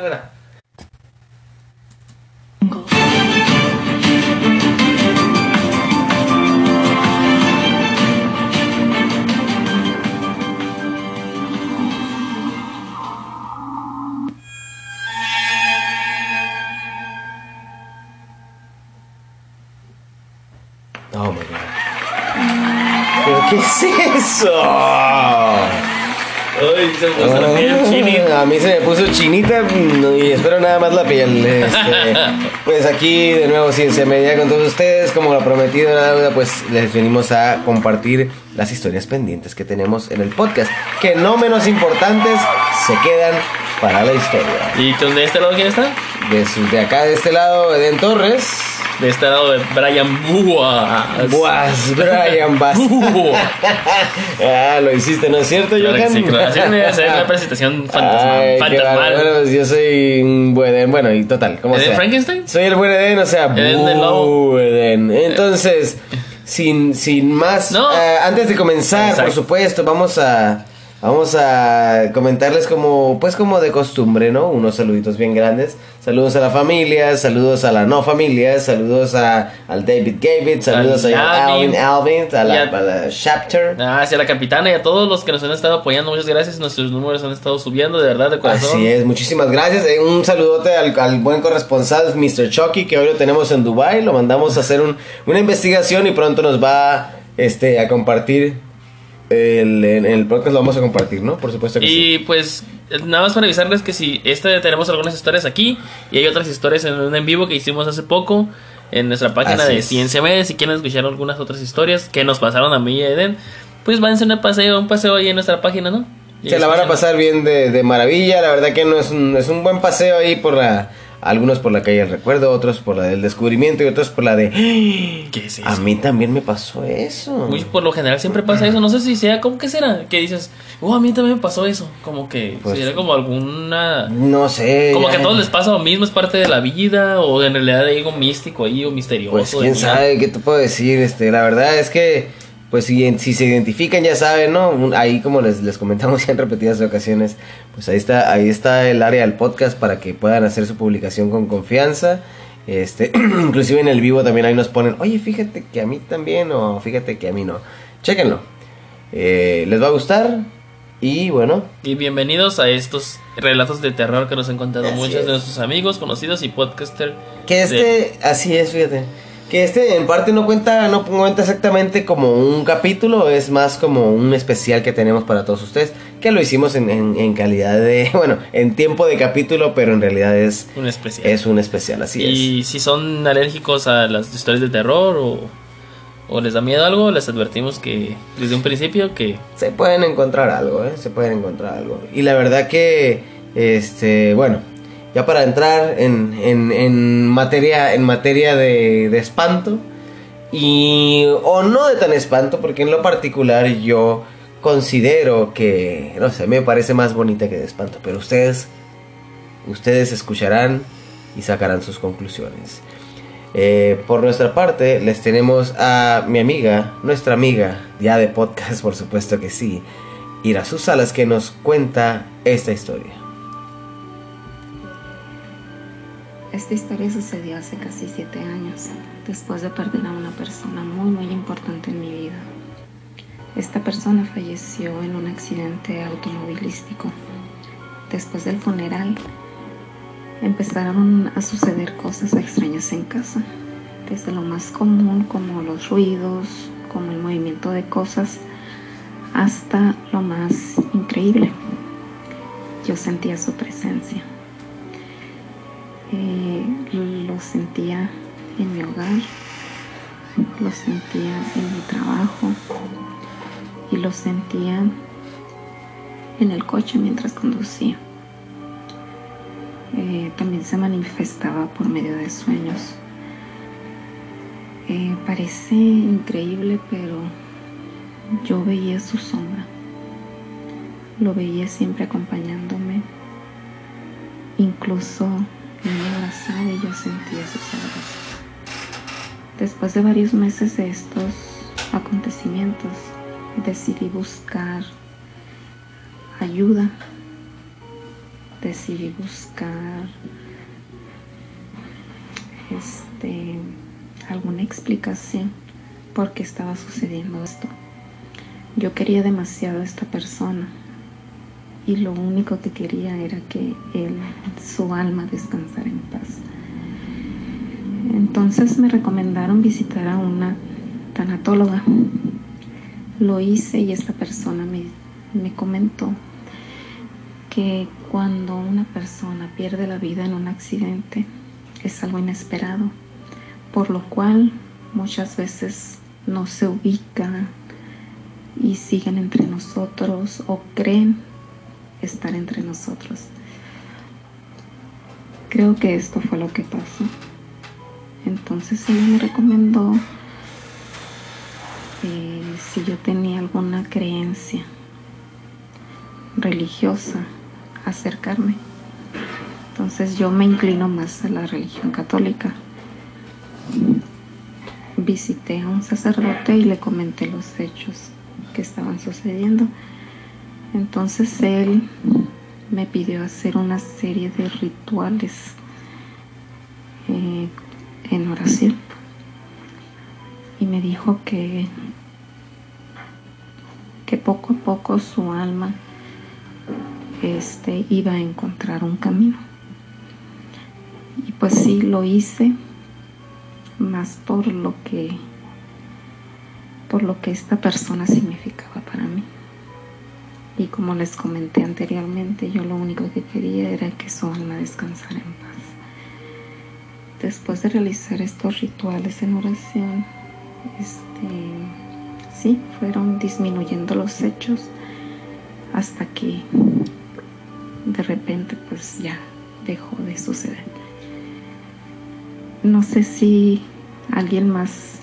Espera. Oh my god. ¿Pero qué es eso? Uy, se me A mí se me puso chinita mm, y espero nada más la piel. este, pues aquí de nuevo Ciencia Media con todos ustedes. Como lo prometido la deuda, pues les venimos a compartir las historias pendientes que tenemos en el podcast. Que no menos importantes se quedan para la historia. ¿Y tú de este lado quién está? De, su- de acá de este lado, Eden Torres. De este lado de Brian Buas. Buas, Brian. Buas. ah, lo hiciste, ¿no es cierto, Claro Johan? sí, claro. Así ser una presentación fantasma, Ay, qué fantasmal. Bueno, yo soy un buen Eden. Bueno, y total, ¿cómo ¿Eden sea? Frankenstein? Soy el buen Eden, o sea, Eden lobo. bu Eden. Entonces, sin, sin más, No. eh, antes de comenzar, por supuesto, vamos a vamos a comentarles como pues como de costumbre, ¿no? Unos saluditos bien grandes. Saludos a la familia, saludos a la no familia, saludos a al David Gavit, saludos Al a Alvin. Alvin a la, a- a la Chapter. Ah, Hacia la capitana y a todos los que nos han estado apoyando, muchas gracias. Nuestros números han estado subiendo, de verdad, de corazón. Así es, muchísimas gracias. Eh, Un saludote al, al buen corresponsal Mr. Chucky, que hoy lo tenemos en Dubai. Lo mandamos a hacer un- una investigación y pronto nos va este, a compartir. El, en el podcast lo vamos a compartir, ¿no? Por supuesto que sí. Y pues nada más para avisarles que si este tenemos algunas historias aquí y hay otras historias en un en vivo que hicimos hace poco en nuestra página Así de es. Ciencia Media, si quieren escuchar algunas otras historias que nos pasaron a mí y a Eden, pues váyanse un paseo, un paseo ahí en nuestra página, ¿no? Y Se la van a pasar bien de, de maravilla. La verdad que no es un, es un buen paseo ahí por la. Algunos por la calle del recuerdo, otros por la del descubrimiento y otros por la de. ¿Qué es eso? A mí también me pasó eso. Muy por lo general siempre pasa eso, no sé si sea, ¿cómo que será? Que dices, oh, a mí también me pasó eso, como que Pues- sería como alguna... No sé. Como que a todos les pasa lo mismo, es parte de la vida, o en realidad hay algo místico ahí, o misterioso. Pues quién sabe qué te puedo decir, este, la verdad es que, pues si, si se identifican ya saben, ¿no? Ahí como les, les comentamos ya en repetidas ocasiones, pues ahí está, ahí está el área del podcast para que puedan hacer su publicación con confianza. Este, inclusive en el vivo también ahí nos ponen, oye, fíjate que a mí también, o fíjate que a mí no. Chéquenlo. Eh, les va a gustar. Y bueno, Y bienvenidos a estos relatos de terror que nos han contado Así muchos es. de nuestros amigos, conocidos y podcaster. Que este, así es, fíjate. Que este en parte no cuenta, no cuenta exactamente como un capítulo, es más como un especial que tenemos para todos ustedes. Que lo hicimos en, en- en calidad de, bueno, en tiempo de capítulo, pero en realidad es, Un especial. es un especial, así es. y si son alérgicos a las historias de terror o, o les da miedo algo, les advertimos que desde un principio que Se pueden encontrar algo, ¿eh? Se pueden encontrar algo. Y la verdad que, este, bueno, ya para entrar en, en, materia, en materia de, de espanto, y, o no de tan espanto, porque en lo particular yo considero que, no sé, me parece más bonita que de espanto, pero ustedes, ustedes escucharán y sacarán sus conclusiones. Eh, por nuestra parte, les tenemos a mi amiga, nuestra amiga, ya de podcast, por supuesto que sí, Ira Salas, que nos cuenta esta historia. Esta historia sucedió hace casi siete años, después de perder a una persona muy muy importante en mi vida. Esta persona falleció en un accidente automovilístico. Después del funeral, empezaron a suceder cosas extrañas en casa, desde lo más común como los ruidos, como el movimiento de cosas, hasta lo más increíble. Yo sentía su presencia. Eh, lo sentía en mi hogar, lo sentía en mi trabajo y lo sentía en el coche mientras conducía. Eh, también se manifestaba por medio de sueños. Eh, parece increíble, pero yo veía su sombra. Lo veía siempre acompañándome. Incluso y yo sentía sus abrazos. Después de varios meses de estos acontecimientos, decidí buscar ayuda, decidí buscar este, alguna explicación por qué estaba sucediendo esto. Yo quería demasiado a esta persona y lo único que quería era que él, su alma descansara en paz. Entonces me recomendaron visitar a una tanatóloga. Lo hice y esta persona me, me comentó que cuando una persona pierde la vida en un accidente es algo inesperado, por lo cual muchas veces no se ubican y siguen entre nosotros o creen estar entre nosotros. Creo que esto fue lo que pasó. Entonces ella me recomendó eh, si yo tenía alguna creencia religiosa, acercarme. Entonces yo me inclino más a la religión católica. Visité a un sacerdote y le comenté los hechos que estaban sucediendo. Entonces él me pidió hacer una serie de rituales eh, en oración. Y me dijo que que poco a poco su alma este iba a encontrar un camino. Y pues sí lo hice más por lo que por lo que esta persona significaba para mí y como les comenté anteriormente yo lo único que quería era que su alma descansara en paz después de realizar estos rituales en oración, este, sí, fueron disminuyendo los hechos hasta que de repente pues ya dejó de suceder. No sé si alguien más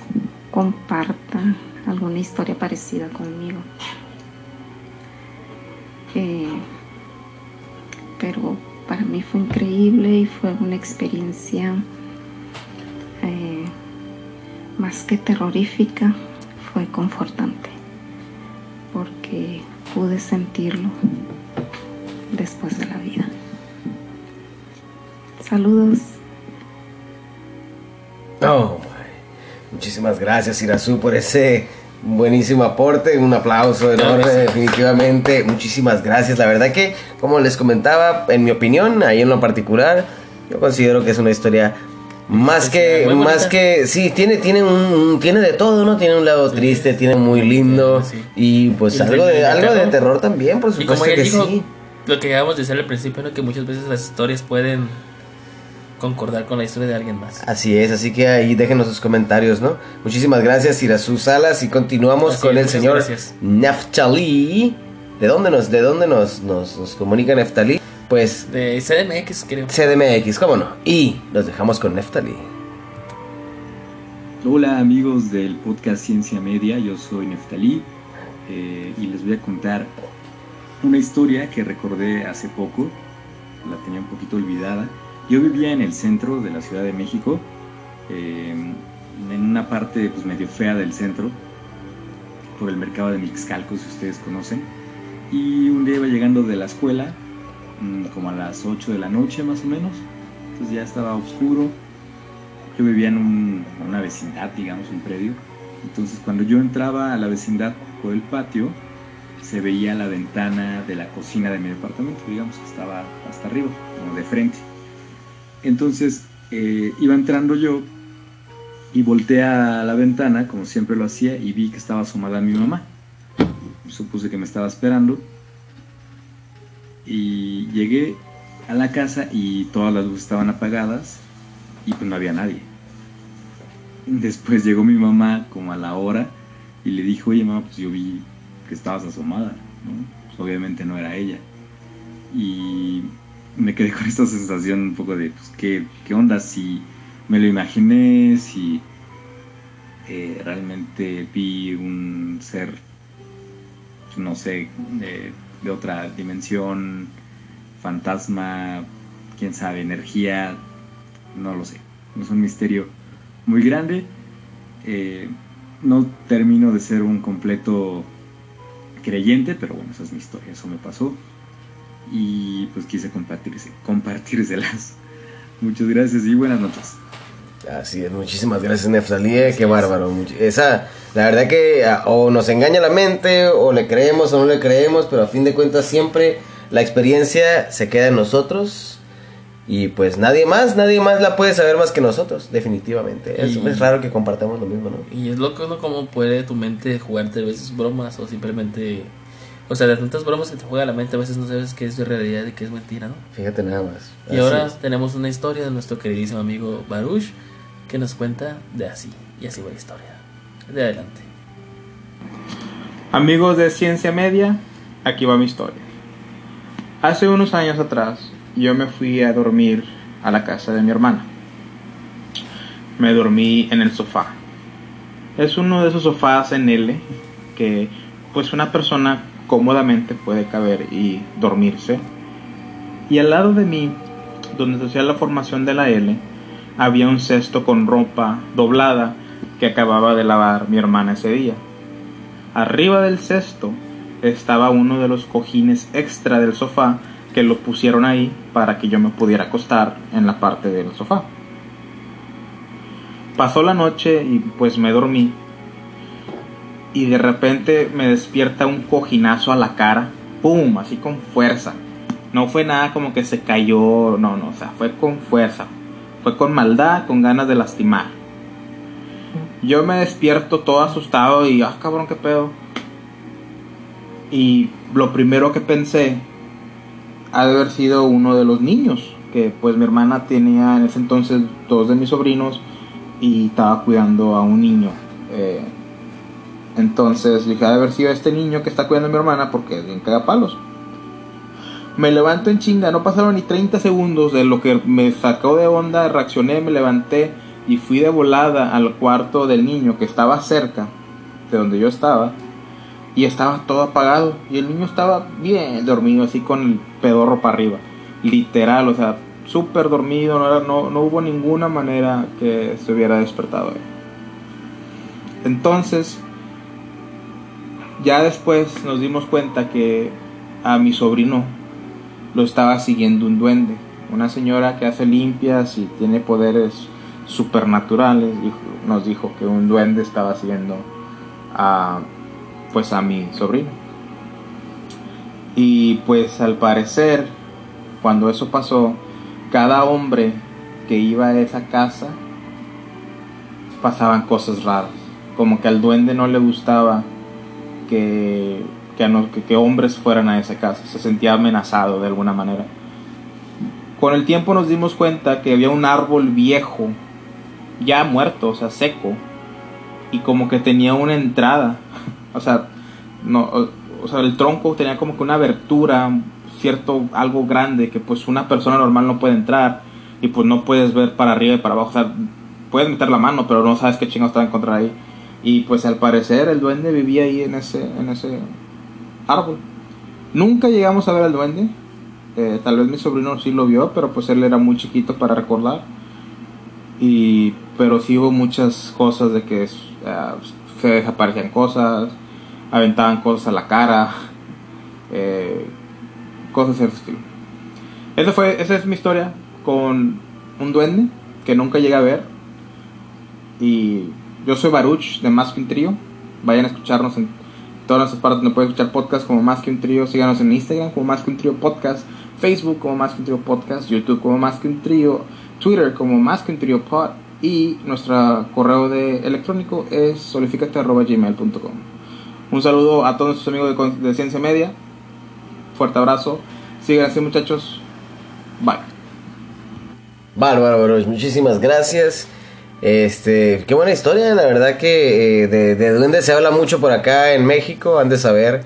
comparta alguna historia parecida conmigo. Eh, pero para mí fue increíble y fue una experiencia más que terrorífica, fue confortante, porque pude sentirlo después de la vida. Saludos. Oh, muchísimas gracias Irazu por ese buenísimo aporte, un aplauso enorme definitivamente, muchísimas gracias, la verdad que como les comentaba, en mi opinión, ahí en lo particular, yo considero que es una historia más que, más que, sí, tiene, tiene un, tiene de todo, ¿no? Tiene un lado triste, tiene muy lindo y pues algo de, algo de terror también, por supuesto que sí. Lo que acabamos de decir al principio, ¿no? Que muchas veces las historias pueden concordar con la historia de alguien más. Así es, así que ahí déjenos sus comentarios, ¿no? Muchísimas gracias, Irasu Salas, y continuamos con el señor Naftali. ¿De dónde nos, de dónde nos, nos, nos comunica Naftali? Pues. De CDMX, creo. CDMX, cómo no. Y nos dejamos con Neftali. Hola amigos del podcast Ciencia Media, yo soy Neftali eh, y les voy a contar una historia que recordé hace poco, la tenía un poquito olvidada. Yo vivía en el centro de la Ciudad de México, eh, en una parte pues, medio fea del centro, por el mercado de Mixcalco, si ustedes conocen. Y un día iba llegando de la escuela Mm, como a las 8 de la noche más o menos. Entonces ya estaba oscuro. Yo vivía en una vecindad, digamos, un predio. Entonces cuando yo entraba a la vecindad por el patio, se veía la ventana de la cocina de mi departamento, digamos que estaba hasta arriba, como de frente. Entonces eh, iba entrando yo y volteé a la ventana, como siempre lo hacía, y vi que estaba asomada mi mamá. Supuse que me estaba esperando y llegué a la casa y todas las luces estaban apagadas y pues no había nadie. Después llegó mi mamá como a la hora y le dijo, oye mamá, pues yo vi que estabas asomada, pues, obviamente no era ella. Y me quedé con esta sensación un poco de, pues, ¿qué, qué onda? Si me lo imaginé, si eh, realmente vi un ser, pues, no sé, eh, de otra dimensión, fantasma, quién sabe, energía, no lo sé. Es un misterio muy grande. Eh, no termino de ser un completo creyente, pero bueno, esa es mi historia, eso me pasó. Y pues quise compartirse, compartírselas. Muchas gracias y buenas noches. Así es, muchísimas gracias Neftalí, eh, qué bárbaro. Esa, la verdad que ah, o nos engaña la mente, o le creemos o no le creemos, pero a fin de cuentas siempre la experiencia se queda en nosotros. Y pues nadie más, nadie más la puede saber más que nosotros, definitivamente. Es, es raro que compartamos lo mismo, ¿no? Y es loco, ¿no? Cómo puede tu mente jugarte a veces bromas o simplemente... O sea, de tantas bromas que te juega la mente, a veces no sabes qué es de realidad y qué es mentira, ¿no? Fíjate nada más. Y Así ahora es. tenemos una historia de nuestro queridísimo amigo Baruch que nos cuenta de así. Y así va la historia. De adelante. Amigos de Ciencia Media, aquí va mi historia. Hace unos años atrás, yo me fui a dormir a la casa de mi hermana. Me dormí en el sofá. Es uno de esos sofás en L que pues una persona cómodamente puede caber y dormirse. Y al lado de mí, donde se hacía la formación de la L, había un cesto con ropa doblada que acababa de lavar mi hermana ese día. Arriba del cesto estaba uno de los cojines extra del sofá que lo pusieron ahí para que yo me pudiera acostar en la parte del sofá. Pasó la noche y pues me dormí y de repente me despierta un cojinazo a la cara, ¡pum! Así con fuerza. No fue nada como que se cayó, no, no, o sea, fue con fuerza. Fue con maldad, con ganas de lastimar. Yo me despierto todo asustado y, ah, cabrón, qué pedo. Y lo primero que pensé ha de haber sido uno de los niños, que pues mi hermana tenía en ese entonces dos de mis sobrinos y estaba cuidando a un niño. Eh, entonces dije, ha de haber sido este niño que está cuidando a mi hermana porque es bien cagapalos. Me levanto en chinga, no pasaron ni 30 segundos de lo que me sacó de onda, reaccioné, me levanté y fui de volada al cuarto del niño que estaba cerca de donde yo estaba y estaba todo apagado y el niño estaba bien dormido así con el pedorro para arriba, literal, o sea, súper dormido, no, era- no, no hubo ninguna manera que se hubiera despertado. Entonces, ya después nos dimos cuenta que a mi sobrino lo estaba siguiendo un duende, una señora que hace limpias y tiene poderes supernaturales, nos dijo que un duende estaba siguiendo a pues a mi sobrino. Y pues al parecer, cuando eso pasó, cada hombre que iba a esa casa pasaban cosas raras. Como que al duende no le gustaba que, que, hombres fueran a esa casa. Se sentía amenazado de alguna manera. Con el tiempo nos dimos cuenta que había un árbol viejo, ya muerto, o sea, seco, y como que tenía una entrada. O sea, no, o sea, el tronco tenía como que una abertura, cierto, algo grande que pues una persona normal no puede entrar y pues no puedes ver para arriba y para abajo. O sea, puedes meter la mano, pero no sabes qué chingados te va a encontrar ahí. Y pues al parecer el duende vivía ahí en ese, en ese árbol. Nunca llegamos a ver al duende. Eh, tal vez mi sobrino sí lo vio, pero pues él era muy chiquito para recordar. Y, pero sí hubo muchas cosas de que eh, se desaparecían cosas, aventaban cosas a la cara, eh, cosas de ese estilo. Esa, fue, esa es mi historia con un duende que nunca llegué a ver. Y yo soy Baruch de Más que un Trío. Vayan a escucharnos en todas las partes donde pueden escuchar podcast como Más que un Trío. Síganos en Instagram como Más que un Trío Podcast, Facebook como Más que un Trío Podcast, YouTube como Más que un Trío, Twitter como Más que un Trío Pod y nuestro correo de electrónico es solificate.gmail.com. Un saludo a todos nuestros amigos de, Ciencia Media. Fuerte abrazo. Síganse muchachos. Bye. Bárbaro, Baruch, muchísimas gracias. Este, qué buena historia, la verdad que eh, de, de duendes se habla mucho por acá en México, han de saber.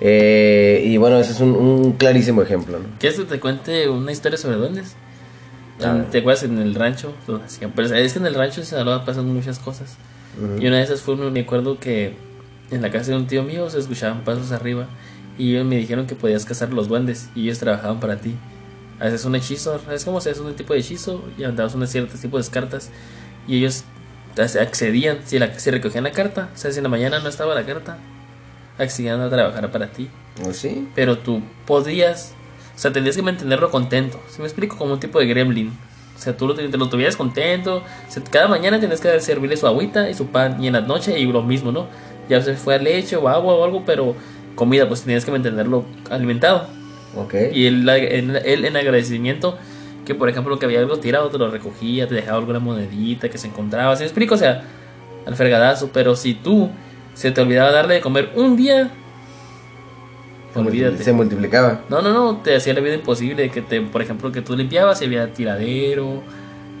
Eh, y bueno, ese es un, un clarísimo ejemplo. ¿no? ¿Quieres que te cuente una historia sobre duendes? A ver. ¿Te acuerdas en el rancho? Donde hacían- Pero es que en el rancho de Sinaloa pasan muchas cosas. Ujú. Y una de esas fue, me acuerdo que en la casa de un tío mío se escuchaban pasos arriba. Y ellos me dijeron que podías cazar los duendes. Y ellos trabajaban para ti. Haces un hechizo, es como se hace un tipo de hechizo. Y andabas un cierto tipo de cartas. Y ellos accedían. Si, la, si recogían la carta, o sea, si en la mañana no estaba la carta, accedían a trabajar para ti ¿Oh, ¿Sí? pero tú podías, o sea, tendrías que mantenerlo contento. Si me explico, como un tipo de gremlin. O sea, tú lo, te lo tuvieras contento. O sea, cada mañana tienes que servirle su agüita y su pan. Y en la noche y lo mismo, ¿no? Ya se fue a leche o agua o algo, pero comida, pues tenías que mantenerlo alimentado. Ok. Y él, él, él en agradecimiento, que por ejemplo que había algo tirado, te lo recogía, te dejaba alguna monedita que se encontraba. ¿Sí me explico? O sea, al fregadazo. Pero si tú se te olvidaba darle de comer un día, Se, olvídate. se multiplicaba. No, no, no, te hacía la vida imposible. Que te, por ejemplo, que tú limpiabas y había tiradero.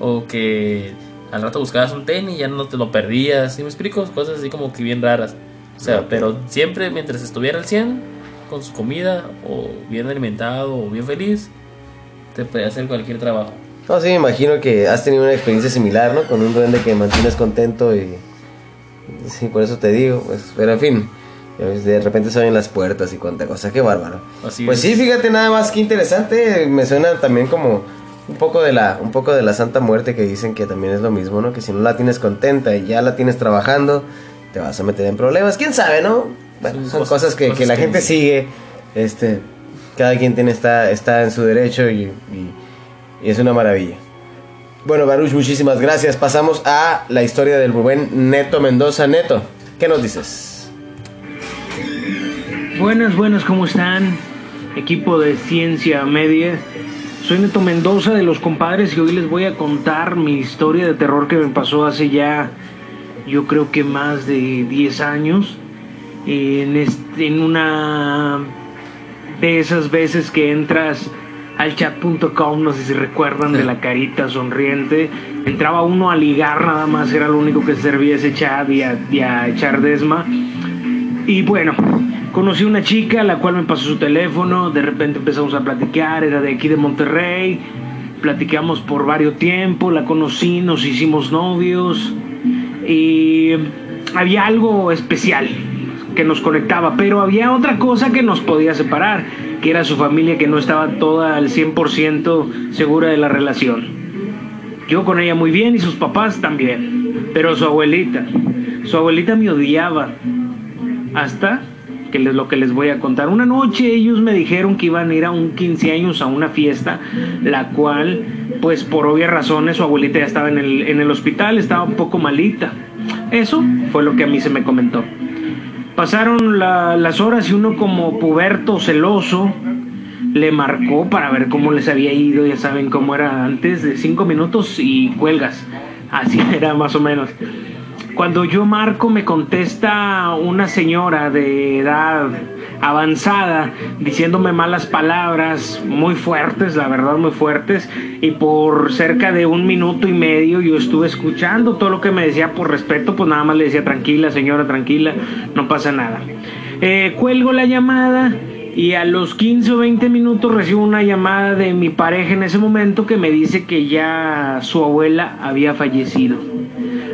O que al rato buscabas un tenis y ya no te lo perdías. ¿Sí me explico? Cosas así como que bien raras. O sea, pero siempre mientras estuviera al 100, con su comida, o bien alimentado, o bien feliz, te podía hacer cualquier trabajo. No, sí, me imagino que has tenido una experiencia similar, ¿no? Con un duende que mantienes contento y... Sí, por eso te digo, pues, pero en fin, ves, de repente se abren las puertas y cuánta cosa, qué bárbaro. Así pues es. sí, fíjate nada más que interesante, me suena también como un poco de la un poco de la Santa Muerte que dicen que también es lo mismo, ¿no? Que si no la tienes contenta y ya la tienes trabajando, te vas a meter en problemas, quién sabe, ¿no? Bueno, Son son cosas- cosas, que, cosas que la que gente sigue, este, cada quien tiene está está en su derecho y- es una maravilla. Bueno, Baruch, muchísimas gracias. Pasamos a la historia del buen Neto Mendoza. Neto, ¿qué nos dices? Buenas, buenas, ¿cómo están? Equipo de Ciencia Media. Soy Neto Mendoza de los compadres y hoy les voy a contar mi historia de terror que me pasó hace ya, yo creo que más de 10 años. En, este- en una de esas veces que entras al chat.com, no sé si recuerdan de la carita sonriente, entraba uno a ligar nada más, era lo único que servía ese chat y a, y a echar desma. Y bueno, conocí una chica, la cual me pasó su teléfono, de repente empezamos a platicar, era de aquí de Monterrey, platicamos por varios tiempo, la conocí, nos hicimos novios y había algo especial nos conectaba, pero había otra cosa que nos podía separar, que era su familia que no estaba toda al 100% segura de la relación. Yo con ella muy bien y sus papás también, pero su abuelita, su abuelita me odiaba hasta que les lo que les voy a contar. Una noche ellos me dijeron que iban a ir a un 15 años a una fiesta, la cual, pues por obvias razones, su abuelita ya estaba en el hospital, estaba un poco malita. Eso fue lo que a mí se me comentó. Pasaron la- las horas y uno como puberto celoso le marcó para ver cómo les había ido, ya saben cómo era antes, de cinco minutos y cuelgas. Así era más o menos. Cuando yo marco me contesta una señora de edad avanzada diciéndome malas palabras muy fuertes, la verdad muy fuertes, y por cerca de un minuto y medio yo estuve escuchando todo lo que me decía por respeto, pues nada más le decía tranquila señora, tranquila, no pasa nada. Eh, cuelgo la llamada y a los 15 o 20 minutos recibo una llamada de mi pareja en ese momento que me dice que ya su abuela había fallecido.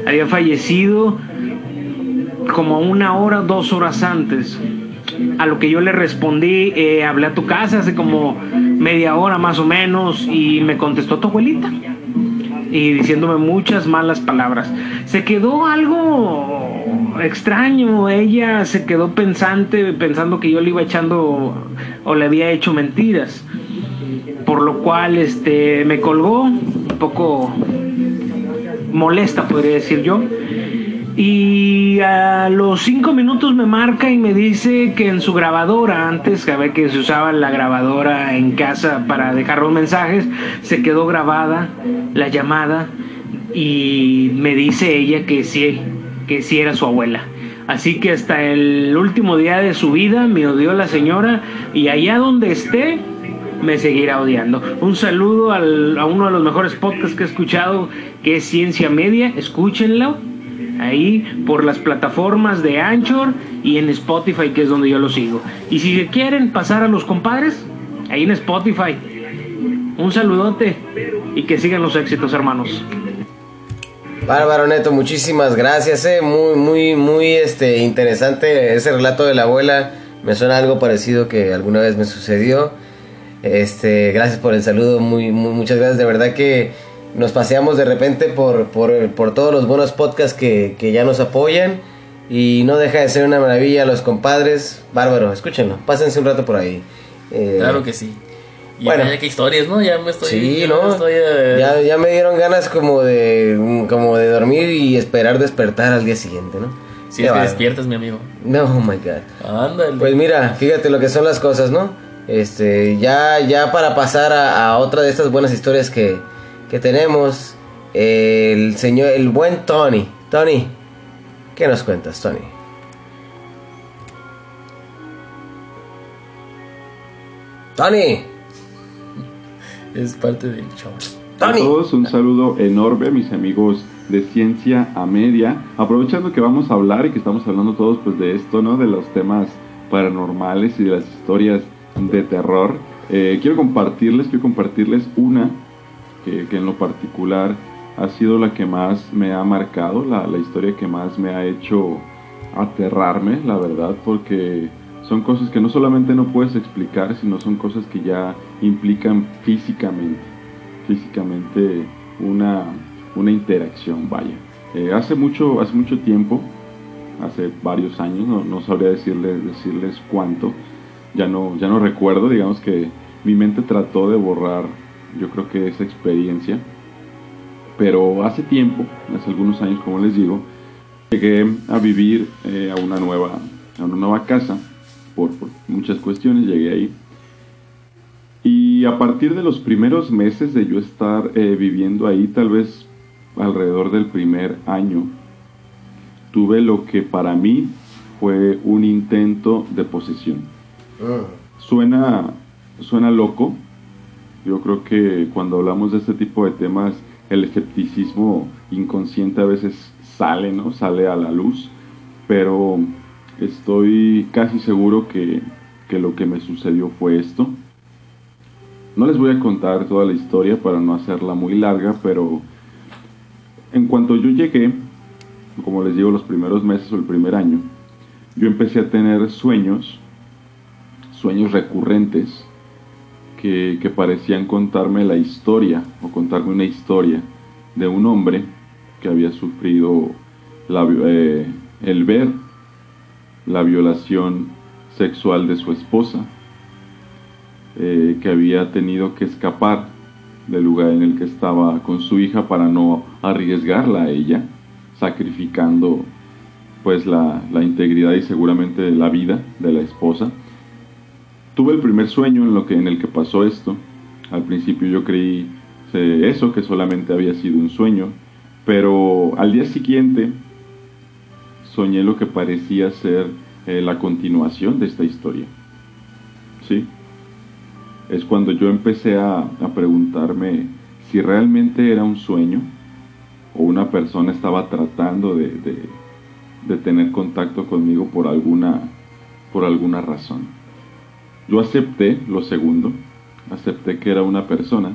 Había fallecido como una hora, dos horas antes. A lo que yo le respondí, eh, hablé a tu casa hace como media hora más o menos y me contestó tu abuelita. Y diciéndome muchas malas palabras. Se quedó algo extraño. Ella se quedó pensante, pensando que yo le iba echando o le había hecho mentiras. Por lo cual este, me colgó, un poco molesta, podría decir yo. Y a los cinco minutos me marca y me dice que en su grabadora, antes que ver que se usaba la grabadora en casa para dejar los mensajes, se quedó grabada la llamada y me dice ella que sí, que sí era su abuela. Así que hasta el último día de su vida me odió la señora y allá donde esté me seguirá odiando. Un saludo al- a uno de los mejores podcasts que he escuchado, que es Ciencia Media. Escúchenlo ahí por las plataformas de Anchor y en Spotify, que es donde yo lo sigo. Y si quieren pasar a los compadres, ahí en Spotify. Un saludote y que sigan los éxitos, hermanos. Bárbaro Neto, muchísimas gracias, eh. Muy, muy, muy este, interesante ese relato de la abuela. Me suena algo parecido que alguna vez me sucedió. Este, gracias por el saludo, muy, muy- muchas gracias. De verdad que nos paseamos de repente por, por, por todos los buenos podcasts que, que ya nos apoyan. Y no deja de ser una maravilla los compadres. Bárbaro, escúchenlo, pásense un rato por ahí. Eh, Claro que sí. Y Bueno. vaya qué historias, ¿no? Ya me estoy. Sí, ya ¿no? me estoy, eh, Ya, ya me dieron ganas como de como de dormir y esperar despertar al día siguiente, ¿no? Si es que despiertas, mi amigo. No, oh my god. Ándale. Pues mira, fíjate lo que son las cosas, ¿no? Este, ya, ya para pasar a, a otra de estas buenas historias que, que tenemos, el señor, el buen Tony. Tony, ¿qué nos cuentas, Tony? Tony, es parte del show. A Tony. todos un saludo enorme, mis amigos de Ciencia a Media. Aprovechando que vamos a hablar y que estamos hablando todos pues de esto, ¿no? De los temas paranormales y de las historias de terror. Eh, quiero compartirles, quiero compartirles una que, en lo particular ha sido la que más me ha marcado, la, la historia que más me ha hecho aterrarme, la verdad, porque son cosas que no solamente no puedes explicar, sino son cosas que ya implican físicamente físicamente una, una interacción, vaya. Eh, hace, mucho, hace mucho tiempo, hace varios años, no, no sabría decirles, decirles cuánto, ya no, ya no recuerdo, digamos que mi mente trató de borrar, yo creo que esa experiencia, pero hace tiempo, hace algunos años, como les digo, llegué a vivir eh, a, una nueva, a una nueva casa, por, por muchas cuestiones llegué ahí. Y a partir de los primeros meses de yo estar eh, viviendo ahí, tal vez alrededor del primer año, tuve lo que para mí fue un intento de posesión. Suena, suena loco. Yo creo que cuando hablamos de este tipo de temas, el escepticismo inconsciente a veces sale, ¿no? Sale a la luz. Pero estoy casi seguro que, que lo que me sucedió fue esto. No les voy a contar toda la historia para no hacerla muy larga, pero en cuanto yo llegué, como les digo, los primeros meses o el primer año, yo empecé a tener sueños, sueños recurrentes, que, parecían contarme la historia o contarme una historia de un hombre que había sufrido eh, el ver la violación sexual de su esposa eh, que había tenido que escapar del lugar en el que estaba con su hija para no arriesgarla a ella, sacrificando pues la, la integridad y seguramente la vida de la esposa. Tuve el primer sueño en, lo que, en el que pasó esto. Al principio yo creí eh, eso, que solamente había sido un sueño, pero al día siguiente soñé lo que parecía ser eh, la continuación de esta historia. ¿Sí? es cuando yo empecé a, a preguntarme si realmente era un sueño o una persona estaba tratando de, de- de tener contacto conmigo por alguna, por alguna razón. Yo acepté lo segundo, acepté que era una persona,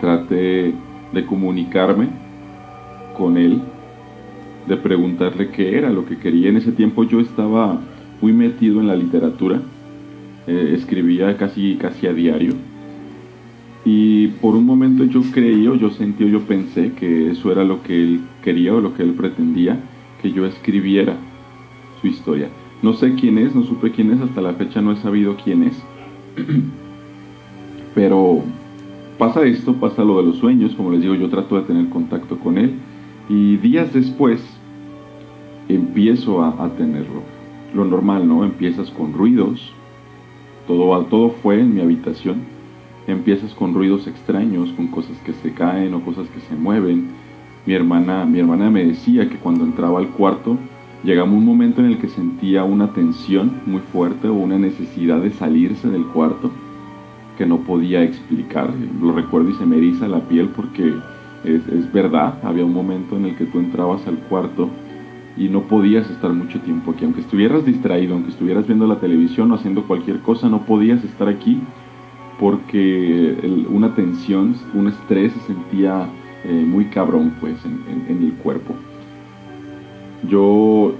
traté de comunicarme con él, de preguntarle qué era lo que quería. En ese tiempo yo estaba muy metido en la literatura, eh, escribía casi, casi a diario. Y por un momento yo creí o yo sentí o yo pensé que eso era lo que él quería o lo que él pretendía, que yo escribiera su historia. No sé quién es, no supe quién es, hasta la fecha no he sabido quién es. Pero pasa esto, pasa lo de los sueños, como les digo, yo trato de tener contacto con él. Y días después empiezo a, tenerlo. Lo normal, ¿no? Empiezas con ruidos, todo, todo fue en mi habitación. Empiezas con ruidos extraños, con cosas que se caen o cosas que se mueven. Mi hermana, mi hermana me decía que cuando entraba al cuarto llegaba un momento en el que sentía una tensión muy fuerte o una necesidad de salirse del cuarto que no podía explicar. Lo recuerdo y se me eriza la piel porque es, verdad. Había un momento en el que tú entrabas al cuarto y no podías estar mucho tiempo aquí. Aunque estuvieras distraído, aunque estuvieras viendo la televisión o haciendo cualquier cosa, no podías estar aquí porque una tensión, un estrés se sentía eh, muy cabrón pues en el cuerpo. Yo,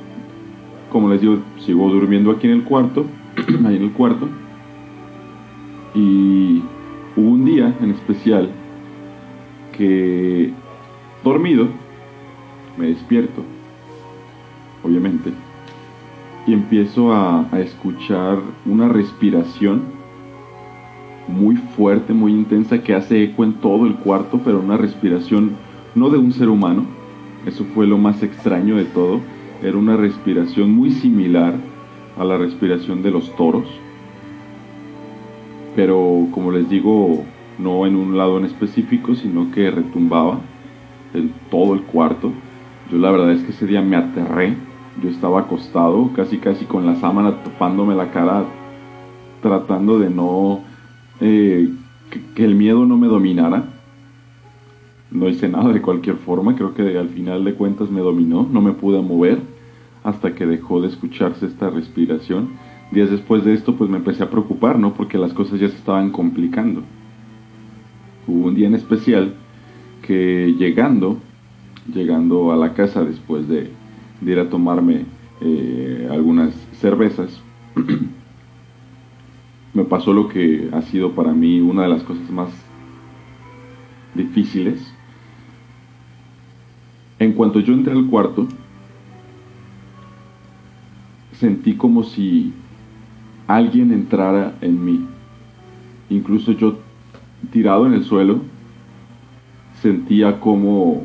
como les digo, sigo durmiendo aquí en el cuarto, ahí en el cuarto, y hubo un día en especial que dormido me despierto, obviamente, y empiezo a, a escuchar una respiración muy fuerte, muy intensa, que hace eco en todo el cuarto, pero una respiración no de un ser humano. Eso fue lo más extraño de todo. Era una respiración muy similar a la respiración de los toros. Pero como les digo, no en un lado en específico, sino que retumbaba en todo el cuarto. Yo la verdad es que ese día me aterré. Yo estaba acostado, casi casi con la sábana tapándome la cara, tratando de no... eh, que, que el miedo no me dominara. No hice nada de cualquier forma, creo que al final de cuentas me dominó, no me pude mover hasta que dejó de escucharse esta respiración. Días después de esto pues me empecé a preocupar, ¿no? Porque las cosas ya se estaban complicando. Hubo un día en especial que llegando, llegando a la casa después de, ir a tomarme eh, algunas cervezas, me pasó lo que ha sido para mí una de las cosas más difíciles. En cuanto yo entré al cuarto, sentí como si alguien entrara en mí. Incluso yo tirado en el suelo, sentía como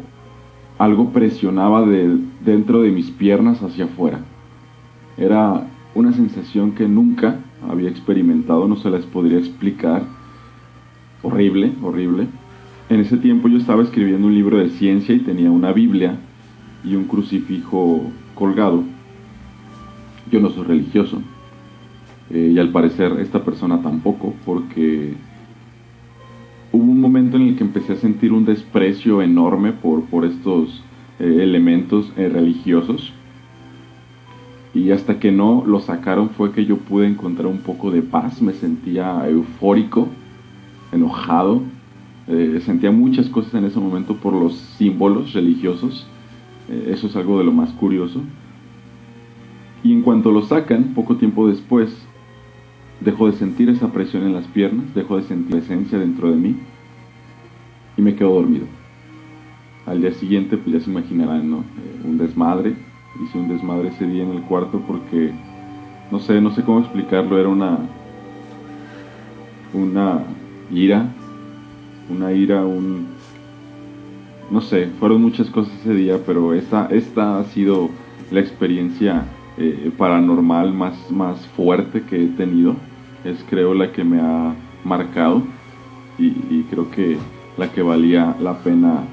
algo presionaba de dentro de mis piernas hacia afuera. Era una sensación que nunca había experimentado, no se las podría explicar. Horrible, horrible. En ese tiempo yo estaba escribiendo un libro de ciencia y tenía una Biblia y un crucifijo colgado. Yo no soy religioso. Eh, y al parecer esta persona tampoco, porque hubo un momento en el que empecé a sentir un desprecio enorme por, por estos eh, elementos eh, religiosos. Y hasta que no lo sacaron fue que yo pude encontrar un poco de paz, me sentía eufórico, enojado, eh, sentía muchas cosas en ese momento por los símbolos religiosos, Eh, eso es algo de lo más curioso. Y en cuanto lo sacan, poco tiempo después, dejo de sentir esa presión en las piernas, dejo de sentir la esencia dentro de mí y me quedo dormido. Al día siguiente, pues ya se imaginarán, ¿no? Eh, un desmadre. Hice un desmadre ese día en el cuarto porque, no sé, no sé cómo explicarlo, era una, una ira, una ira, un, no sé, fueron muchas cosas ese día, pero esta, esta ha sido la experiencia eh, paranormal más, más fuerte que he tenido. Es creo la que me ha marcado y, creo que la que valía la pena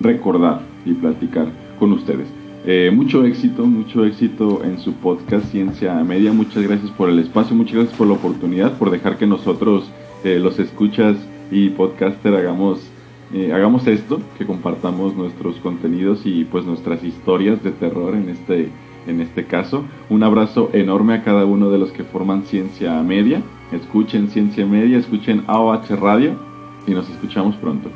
recordar y platicar con ustedes. Eh, mucho éxito, mucho éxito en su podcast Ciencia Media. Muchas gracias por el espacio, muchas gracias por la oportunidad, por dejar que nosotros, eh, los escuchas y podcaster, hagamos, eh, hagamos esto, que compartamos nuestros contenidos y pues nuestras historias de terror en este, en este caso. Un abrazo enorme a cada uno de los que forman Ciencia Media. Escuchen Ciencia Media, escuchen AOH Radio y nos escuchamos pronto.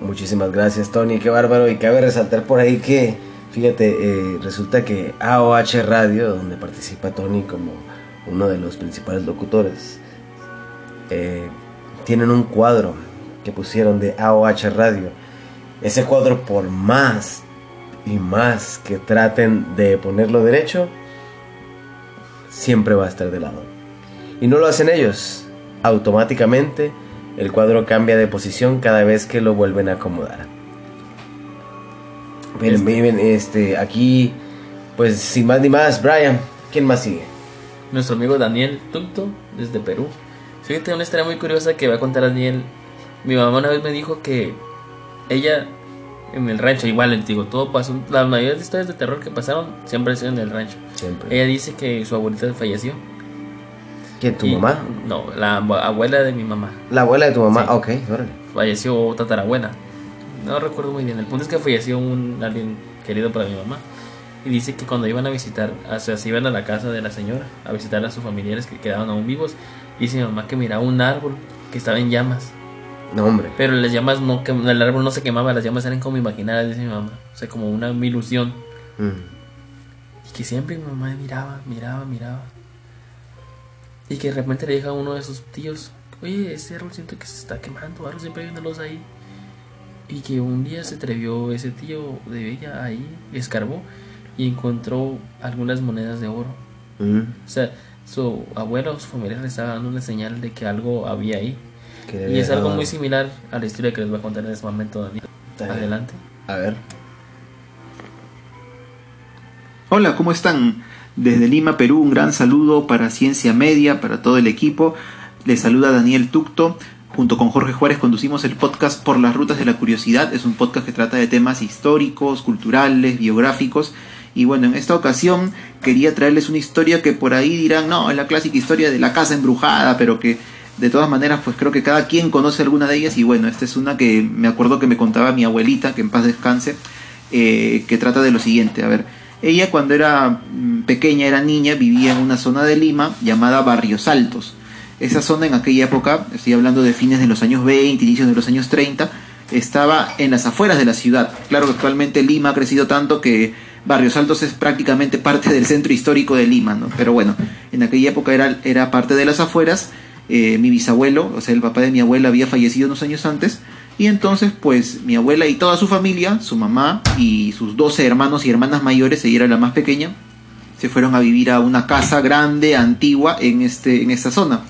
Muchísimas gracias, Tony. Qué bárbaro. Y cabe resaltar por ahí que, fíjate, eh, resulta que AOH Radio, donde participa Tony como uno de los principales locutores, eh, tienen un cuadro que pusieron de AOH Radio. Ese cuadro, por más y más que traten de ponerlo derecho, siempre va a estar de lado. Y no lo hacen ellos. Automáticamente el cuadro cambia de posición cada vez que lo vuelven a acomodar. Miren, miren, este, aquí, pues sin más ni más, Brian, ¿quién más sigue? Nuestro amigo Daniel Tucto, desde Perú. Fíjate, una historia muy curiosa que va a contar Daniel. Mi mamá una vez me dijo que ella en el rancho, igual les digo, todo pasó. La mayoría de historias de terror que pasaron siempre han sido en el rancho. Siempre. Ella dice que su abuelita falleció. ¿Quién, tu Y- mamá? No, la abue- abuela de mi mamá. La abuela de tu mamá, Sí. ok, órale. Falleció tatarabuela. No recuerdo muy bien. El punto es que falleció un alguien querido para mi mamá. Y dice que cuando iban a visitar, o sea, se iban a la casa de la señora a visitar a sus familiares que quedaban aún vivos. Dice mi mamá que miraba un árbol que estaba en llamas. No, hombre. Pero las llamas no, quem- el árbol no se quemaba, las llamas eran como imaginadas, dice mi mamá. O sea, como una ilusión. Mm. Y que siempre mi mamá miraba, miraba, miraba. Y que de repente le dijo a uno de sus tíos, oye, ese árbol siento que se está quemando, árbol siempre hay una luz ahí. Y que un día se atrevió ese tío de ella ahí, escarbó y encontró algunas monedas de oro. Mm. O sea, su abuelo o su familia le estaba dando una señal de que algo había ahí. Que Y es algo muy similar a la historia que les voy a contar en este momento, Daniel. Adelante. A ver. Hola, ¿cómo están? Desde Lima, Perú, un gran saludo para Ciencia Media, para todo el equipo. Les saluda Daniel Tucto. Junto con Jorge Juárez conducimos el podcast Por las Rutas de la Curiosidad. Es un podcast que trata de temas históricos, culturales, biográficos. Y bueno, en esta ocasión quería traerles una historia que por ahí dirán, no, es la clásica historia de la casa embrujada, pero que de todas maneras pues creo que cada quien conoce alguna de ellas. Y bueno, esta es una que me acuerdo que me contaba mi abuelita, que en paz descanse, eh, que trata de lo siguiente. A ver, ella cuando era mm, pequeña, era niña, vivía en una zona de Lima llamada Barrios Altos. Esa zona en aquella época, estoy hablando de fines de los años 20, inicios de los años 30, estaba en las afueras de la ciudad. Claro que actualmente Lima ha crecido tanto que Barrios Altos es prácticamente parte del centro histórico de Lima, ¿no? Pero bueno, en aquella época era, era parte de las afueras. Eh, mi bisabuelo, o sea, el papá de mi abuela había fallecido unos años antes. Y entonces, pues, mi abuela y toda su familia, su mamá y sus 12 hermanos y hermanas mayores, ella era la más pequeña, se fueron a vivir a una casa grande, antigua, en, este, en esta zona.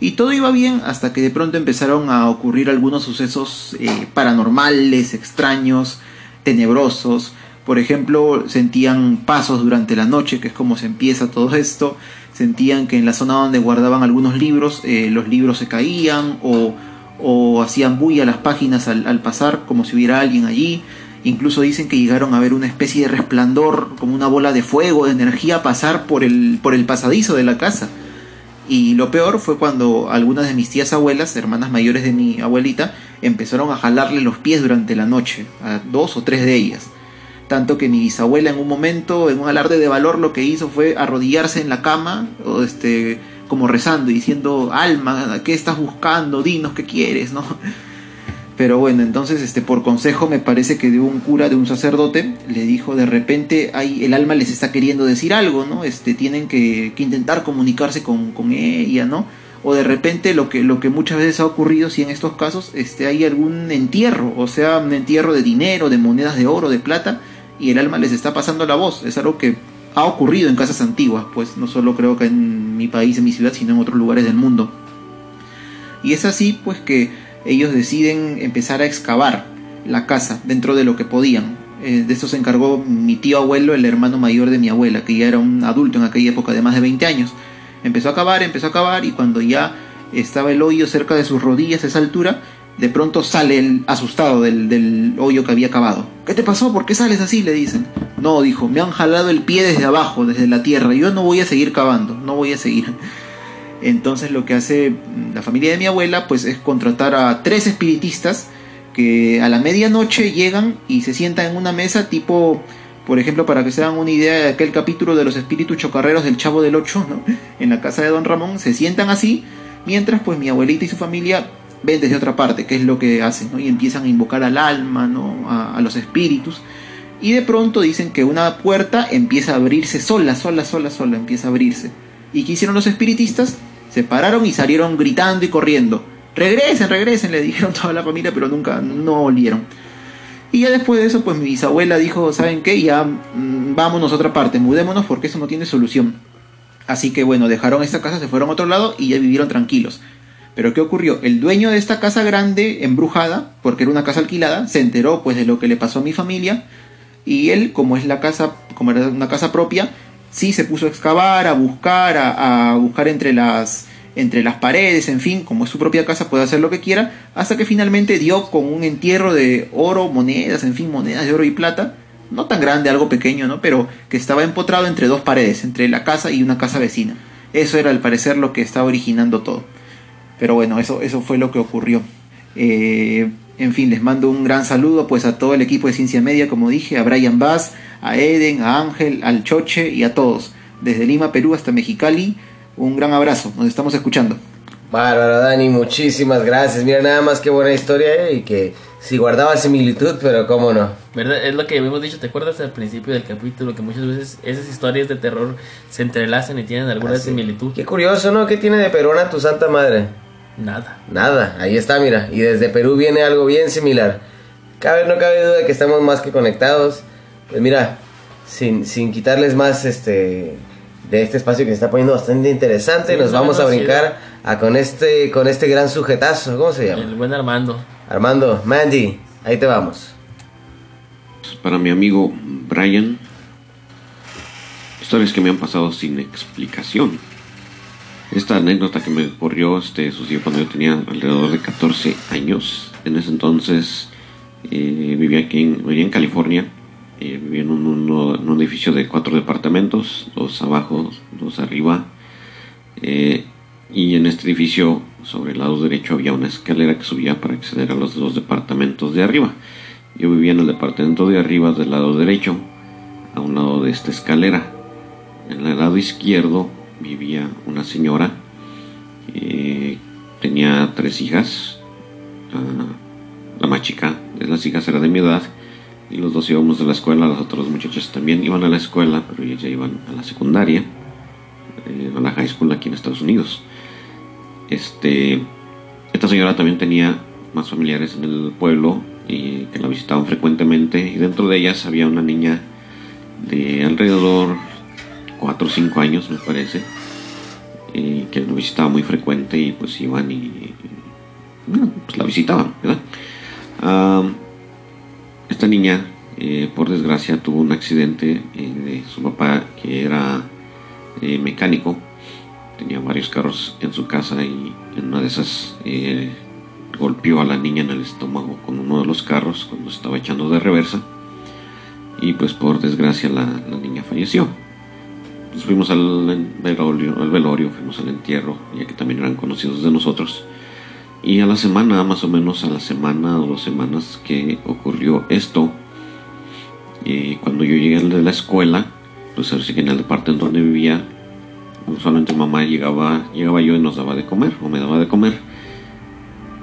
Y todo iba bien hasta que de pronto empezaron a ocurrir algunos sucesos eh, paranormales, extraños, tenebrosos. Por ejemplo, sentían pasos durante la noche, que es como se empieza todo esto. Sentían que en la zona donde guardaban algunos libros, eh, los libros se caían o, o hacían bulla las páginas al, al pasar, como si hubiera alguien allí. Incluso dicen que llegaron a ver una especie de resplandor, como una bola de fuego, de energía, pasar por el, por el pasadizo de la casa. Y lo peor fue cuando algunas de mis tías abuelas, hermanas mayores de mi abuelita, empezaron a jalarle los pies durante la noche, a dos o tres de ellas. Tanto que mi bisabuela en un momento, en un alarde de valor, lo que hizo fue arrodillarse en la cama, o este, como rezando y diciendo, alma, ¿qué estás buscando? Dinos qué quieres, ¿no? Pero bueno, entonces este por consejo me parece que de un cura, de un sacerdote, le dijo de repente ay, el alma les está queriendo decir algo, ¿no? Este tienen que, que intentar comunicarse con, con ella, ¿no? O de repente lo que, lo que muchas veces ha ocurrido, si en estos casos este, hay algún entierro, o sea, un entierro de dinero, de monedas de oro, de plata, y el alma les está pasando la voz. Es algo que ha ocurrido en casas antiguas, pues no solo creo que en mi país, en mi ciudad, sino en otros lugares del mundo. Y es así, pues que ellos deciden empezar a excavar la casa dentro de lo que podían. Eh, de esto se encargó mi tío abuelo, el hermano mayor de mi abuela, que ya era un adulto en aquella época de más de 20 años. Empezó a cavar, empezó a cavar y cuando ya estaba el hoyo cerca de sus rodillas a esa altura, de pronto sale el asustado del, hoyo que había cavado. ¿Qué te pasó? ¿Por qué sales así? le dicen. No, dijo, me han jalado el pie desde abajo, desde la tierra. Yo no voy a seguir cavando, no voy a seguir. Entonces lo que hace la familia de mi abuela pues es contratar a tres espiritistas que a la medianoche llegan y se sientan en una mesa tipo, por ejemplo, para que se hagan una idea de aquel capítulo de los espíritus chocarreros del Chavo del Ocho, ¿no? En la casa de Don Ramón, se sientan así, mientras pues mi abuelita y su familia ven desde otra parte qué es lo que hacen. Y empiezan a invocar al alma, ¿no? A, a los espíritus. Y de pronto dicen que una puerta empieza a abrirse sola, sola, sola, sola, empieza a abrirse. ¿Y qué hicieron los espiritistas? Se pararon y salieron gritando y corriendo. Regresen, regresen, le dijeron toda la familia, pero nunca, no volvieron. Y ya después de eso, pues mi bisabuela dijo, ¿saben qué? Ya mm, vámonos a otra parte, mudémonos porque eso no tiene solución. Así que bueno, dejaron esta casa, se fueron a otro lado y ya vivieron tranquilos. Pero ¿qué ocurrió? El dueño de esta casa grande, embrujada, porque era una casa alquilada, se enteró pues de lo que le pasó a mi familia. Y él, como es la casa, como era una casa propia, sí se puso a excavar, a buscar, a, a buscar entre las, entre las paredes, en fin, como es su propia casa, puede hacer lo que quiera, hasta que finalmente dio con un entierro de oro, monedas, en fin, monedas de oro y plata, no tan grande, algo pequeño, ¿no? Pero que estaba empotrado entre dos paredes, entre la casa y una casa vecina. Eso era al parecer lo que estaba originando todo. Pero bueno, eso, eso fue lo que ocurrió. Eh, en fin, les mando un gran saludo pues a todo el equipo de Ciencia Media, como dije, a Brian Bass, a Eden, a Ángel, al Choche y a todos. Desde Lima, Perú hasta Mexicali, un gran abrazo, nos estamos escuchando. Bárbaro, Dani, muchísimas gracias. Mira, nada más qué buena historia, ¿eh? Y que si guardaba similitud, pero cómo no. ¿Verdad? Es lo que habíamos dicho, ¿te acuerdas al principio del capítulo? Que muchas veces esas historias de terror se entrelazan y tienen alguna Así. similitud. Qué curioso, ¿no? ¿Qué tiene de Perona tu santa madre? Nada. Nada, ahí está, mira. Y desde Perú viene algo bien similar. Cabe, no cabe duda que estamos más que conectados. Pues mira, sin, sin quitarles más, este, de este espacio que se está poniendo bastante interesante. Sí, Nos no, vamos a brincar a con este con este gran sujetazo. ¿Cómo se llama? El buen Armando. Armando, Mandy, ahí te vamos. Para mi amigo Brian, historias que me han pasado sin explicación. Esta anécdota que me ocurrió este, sucedió cuando yo tenía alrededor de 14 años. En ese entonces eh, vivía aquí en, vivía en California. Eh, vivía en un, en un edificio de cuatro departamentos, dos abajo, dos arriba. Eh, y en este edificio, sobre el lado derecho, había una escalera que subía para acceder a los dos departamentos de arriba. Yo vivía en el departamento de arriba del lado derecho, a un lado de esta escalera. En el lado izquierdo vivía una señora, eh, tenía tres hijas, la más chica de las hijas era de mi edad, y los dos íbamos de la escuela, las otras muchachas también iban a la escuela, pero ellas ya iban a la secundaria, eh, a la high school aquí en Estados Unidos. Este, esta señora también tenía más familiares en el pueblo y que la visitaban frecuentemente y dentro de ellas había una niña de alrededor 4 o 5 años me parece y que la visitaba muy frecuente y pues iban y pues la visitaban esta niña eh, por desgracia tuvo un accidente eh, de su papá que era eh, mecánico. Tenía varios carros en su casa y en una de esas eh, golpeó a la niña en el estómago con uno de los carros cuando estaba echando de reversa. Y pues por desgracia la niña falleció. Pues fuimos al velorio, al velorio, fuimos al entierro, ya que también eran conocidos de nosotros. Y a la semana, más o menos a la semana o dos semanas que ocurrió esto, cuando yo llegué de la escuela, pues ahora sí que en el departamento donde vivía, usualmente mamá llegaba, llegaba yo y nos daba de comer, o me daba de comer.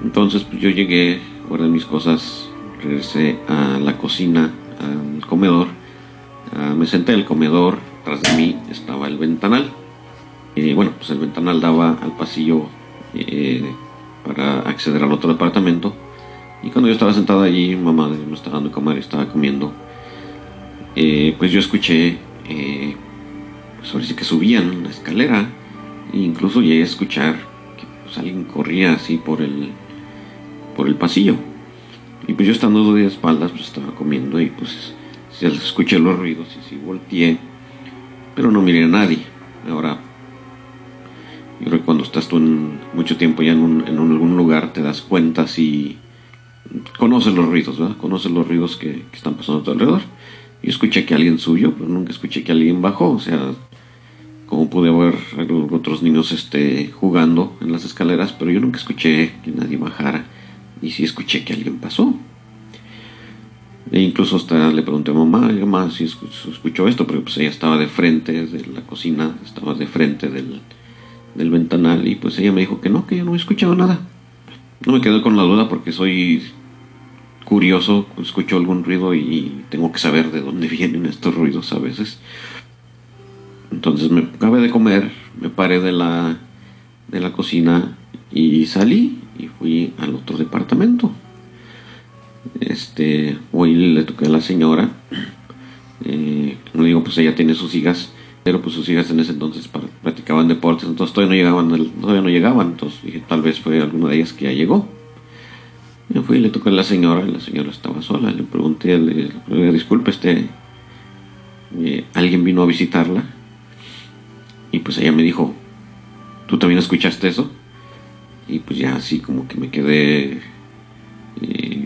Entonces pues yo llegué, guardé mis cosas, regresé a la cocina, al comedor, ah, me senté en el comedor, tras de mí estaba el ventanal. Eh, bueno, pues el ventanal daba al pasillo eh, para acceder al otro departamento. Y cuando yo estaba sentado allí, mamá me estaba dando de comer, estaba comiendo. eh, pues yo escuché, eh, pues que subían la escalera. E incluso llegué a escuchar que pues, alguien corría así por el, por el pasillo. Y pues yo estando de espaldas, pues estaba comiendo y pues escuché los ruidos y sí volteé, pero no miré a nadie. Ahora, yo creo que cuando estás tú en mucho tiempo ya en, un- en algún lugar te das cuenta si conoces los ruidos, ¿verdad? Conoces los ruidos que, están pasando a tu alrededor. Yo escuché que alguien subió, pero nunca escuché que alguien bajó, o sea, como pude ver a otros niños este, jugando en las escaleras, pero yo nunca escuché que nadie bajara y sí escuché que alguien pasó. E incluso hasta le pregunté a mamá, "Oiga, mamá, si escuchó, escuchó esto, pero pues ella estaba de frente de la cocina, estaba de frente del, del ventanal y pues ella me dijo que no, que yo no he escuchado nada. No me quedé con la duda porque soy curioso, escucho algún ruido y tengo que saber de dónde vienen estos ruidos a veces. Entonces me acabé de comer, me paré de la, de la cocina y salí y fui al otro departamento. Este, hoy le toqué a la señora. Eh, como digo, pues ella tiene sus hijas, pero pues sus hijas en ese entonces practicaban deportes, entonces todavía no llegaban, todavía no llegaban, entonces dije, tal vez fue alguna de ellas que ya llegó. Fui y le toqué a la señora, la señora estaba sola, le pregunté, le, le disculpe, este, eh, alguien vino a visitarla. Y pues ella me dijo, ¿tú también escuchaste eso? Y pues ya así como que me quedé, eh,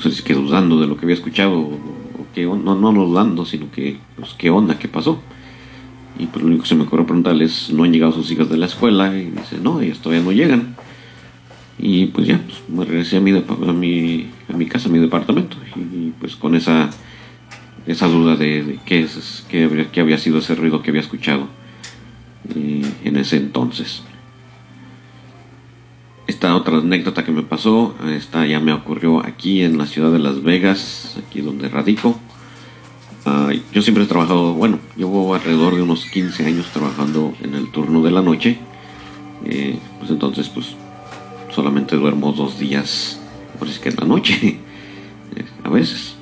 pues así que dudando de lo que había escuchado, o, on- no, no, no dudando, sino que, pues qué onda, qué pasó. Y pues lo único que se me ocurrió preguntarles, ¿no han llegado sus hijas de la escuela? Y dice, no, ellas todavía no llegan. Y pues ya, pues me regresé a mi, a mi, a mi casa, a mi departamento. Y, pues con esa, esa duda de, de qué, es, qué, qué había sido ese ruido que había escuchado eh, en ese entonces. Esta otra anécdota que me pasó, esta ya me ocurrió aquí en la ciudad de Las Vegas, aquí donde radico. Ah, yo siempre he trabajado, bueno, llevo alrededor de unos 15 años trabajando en el turno de la noche. Eh, pues entonces, pues solamente duermo dos días, por es que la noche, eh, a veces.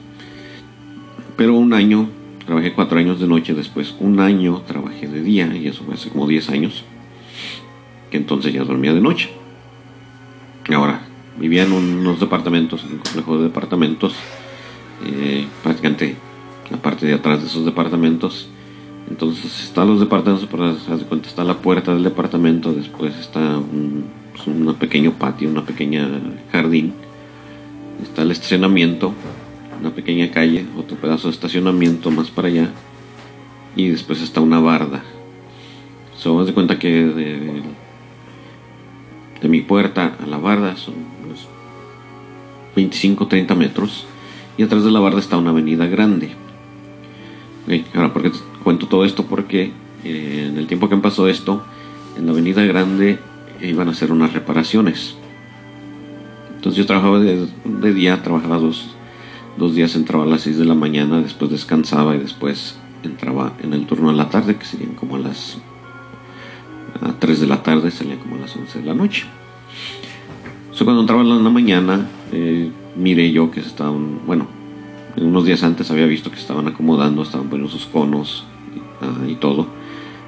Pero un año trabajé cuatro años de noche, después un año trabajé de día, y eso fue hace como 10 años, que entonces ya dormía de noche. Ahora, vivía en unos departamentos, en un complejo de departamentos, eh, prácticamente la parte de atrás de esos departamentos. Entonces están los departamentos, pero de cuenta, está la puerta del departamento, después está un, pues, un pequeño patio, una pequeña jardín, está el estacionamiento, una pequeña calle, otro pedazo de estacionamiento más para allá, y después está una barda. So, haz de cuenta que mi puerta a la barda son unos 25-30 metros, y atrás de la barda está una avenida grande. Ahora, ¿por qué cuento todo esto? Porque eh, en el tiempo que pasó esto, en la avenida grande iban a hacer unas reparaciones. Entonces yo trabajaba de, de día, trabajaba dos, dos días, entraba a las 6 de la mañana, después descansaba y después entraba en el turno de la tarde, que serían como a las a 3 de la tarde, salía como a las 11 de la noche. So, cuando entraba en la mañana, eh, miré yo que se estaban, bueno, unos días antes había visto que estaban acomodando, estaban poniendo sus conos ah, y todo.